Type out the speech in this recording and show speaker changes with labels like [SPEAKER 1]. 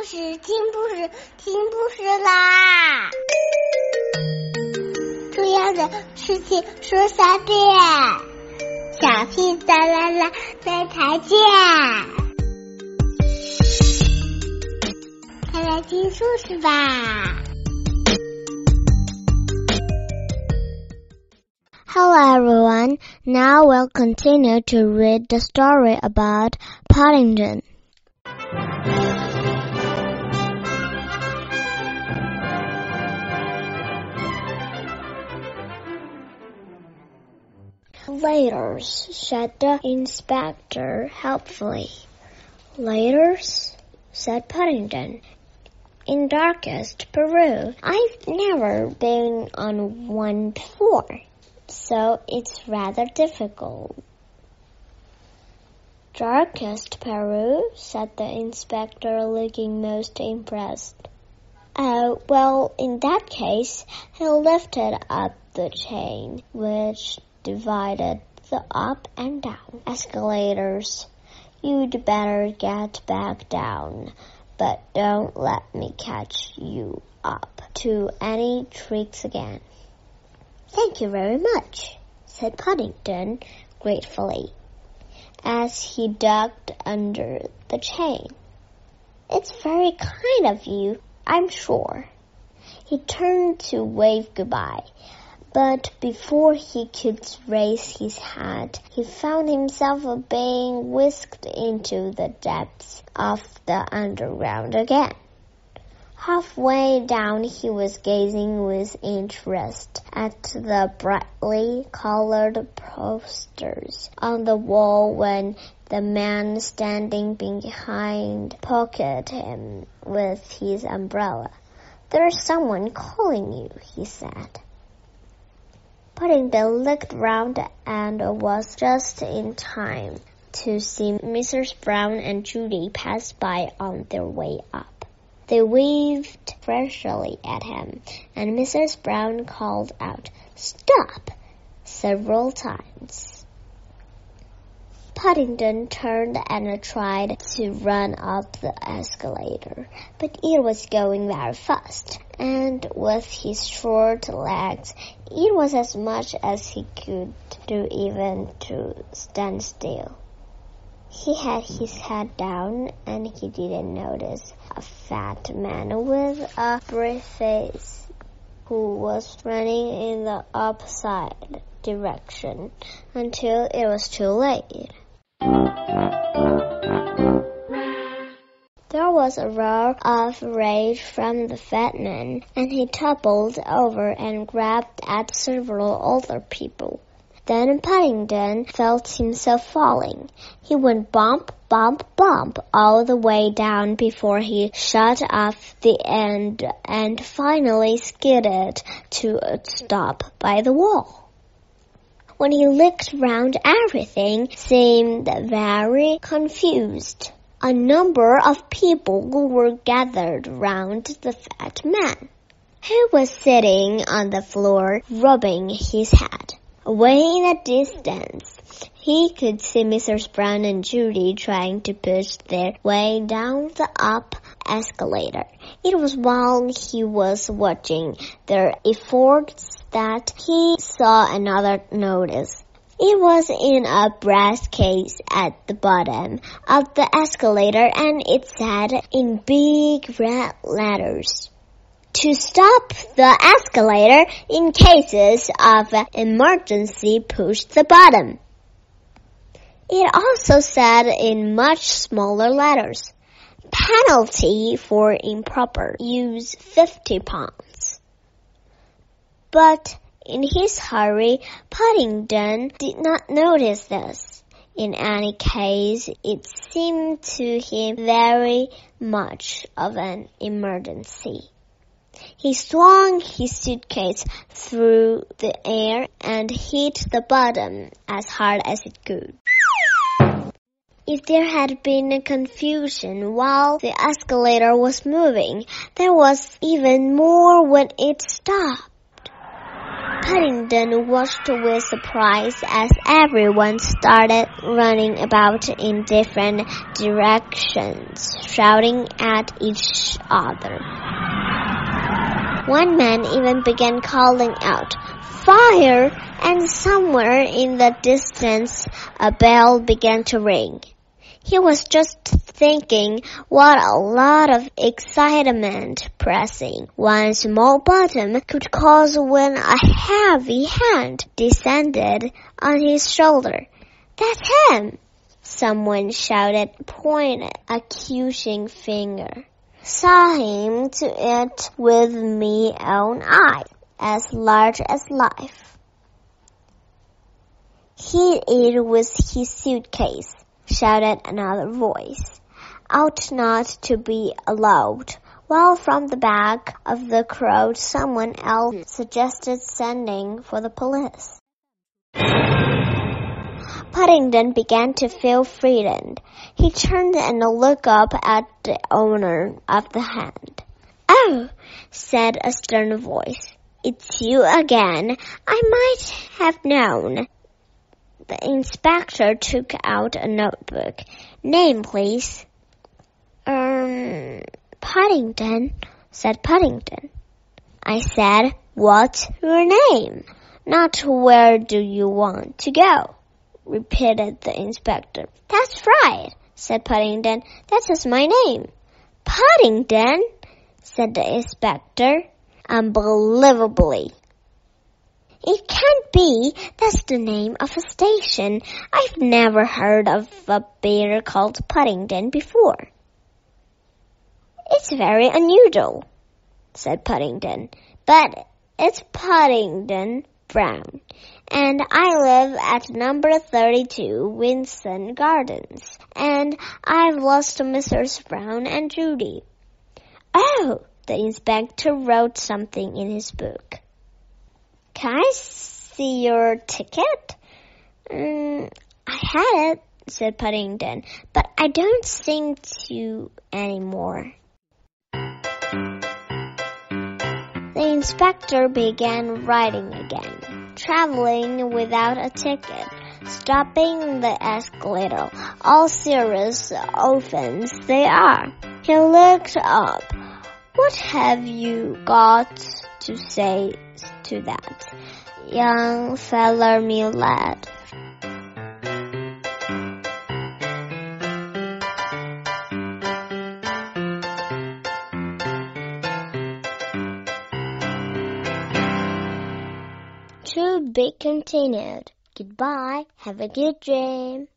[SPEAKER 1] 故事，听故事，听故事啦！重要的事情说三遍，小屁哒啦啦，明天见！快来听故事吧
[SPEAKER 2] ！Hello everyone. Now we'll continue to read the story about Paddington.
[SPEAKER 3] Laters, said the inspector helpfully. Laters, said Paddington. In darkest Peru. I've never been on one before, so it's rather difficult. Darkest Peru, said the inspector, looking most impressed. Oh, well, in that case, he lifted up the chain, which divided the up and down escalators. You'd better get back down, but don't let me catch you up to any tricks again.
[SPEAKER 2] Thank you very much, said Paddington gratefully, as he ducked under the chain. It's very kind of you, I'm sure. He turned to wave goodbye, but before he could raise his hat, he found himself being whisked into the depths of the underground again. Halfway down, he was gazing with interest at the brightly colored posters on the wall when the man standing behind poked him with his umbrella. There's someone calling you, he said. Paddington looked round and was just in time to see Mrs. Brown and Judy pass by on their way up. They waved freshly at him, and Mrs. Brown called out, Stop! several times. Paddington turned and tried to run up the escalator, but it was going very fast, and with his short legs, it was as much as he could do even to stand still. He had his head down and he didn't notice a fat man with a brief face who was running in the opposite direction until it was too late. There was a roar of rage from the fat man, and he toppled over and grabbed at several other people. Then Paddington felt himself falling. He went bump, bump, bump all the way down before he shot off the end and finally skidded to a stop by the wall when he looked round everything seemed very confused. A number of people were gathered round the fat man, who was sitting on the floor rubbing his head. Away in the distance, he could see Mrs. Brown and Judy trying to push their way down the up escalator. It was while he was watching their efforts that he saw another notice. It was in a brass case at the bottom of the escalator and it said in big red letters. To stop the escalator in cases of emergency, push the button. It also said in much smaller letters, penalty for improper use 50 pounds. But in his hurry, Paddington did not notice this. In any case, it seemed to him very much of an emergency. He swung his suitcase through the air and hit the bottom as hard as it could. If there had been a confusion while the escalator was moving, there was even more when it stopped. Paddington watched with surprise as everyone started running about in different directions, shouting at each other. One man even began calling out, Fire! And somewhere in the distance, a bell began to ring. He was just thinking what a lot of excitement pressing one small button could cause when a heavy hand descended on his shoulder. That's him! Someone shouted, pointing accusing finger. Saw him to it with me own eye, as large as life. He'd it with his suitcase shouted another voice. Ought not to be allowed. While from the back of the crowd someone else suggested sending for the police. Paddington began to feel frightened. He turned and looked up at the owner of the hand. Oh, said a stern voice. It's you again. I might have known. The inspector took out a notebook. Name, please. Um, Paddington, said Paddington. I said, what's your name? Not where do you want to go? repeated the inspector. That's right, said Paddington. That is my name. Paddington, said the inspector, unbelievably. It can't be. That's the name of a station. I've never heard of a bear called Paddington before. It's very unusual, said Paddington. But it's Paddington Brown, and I live at number 32 Windsor Gardens, and I've lost Mrs. Brown and Judy. Oh, the inspector wrote something in his book. Can I see your ticket? Mm, I had it, said Paddington, but I don't sing to anymore. The inspector began riding again, traveling without a ticket, stopping the escalator. All serious offense they are. He looked up. What have you got to say to that, young feller me lad? To be continued. Goodbye. Have a good dream.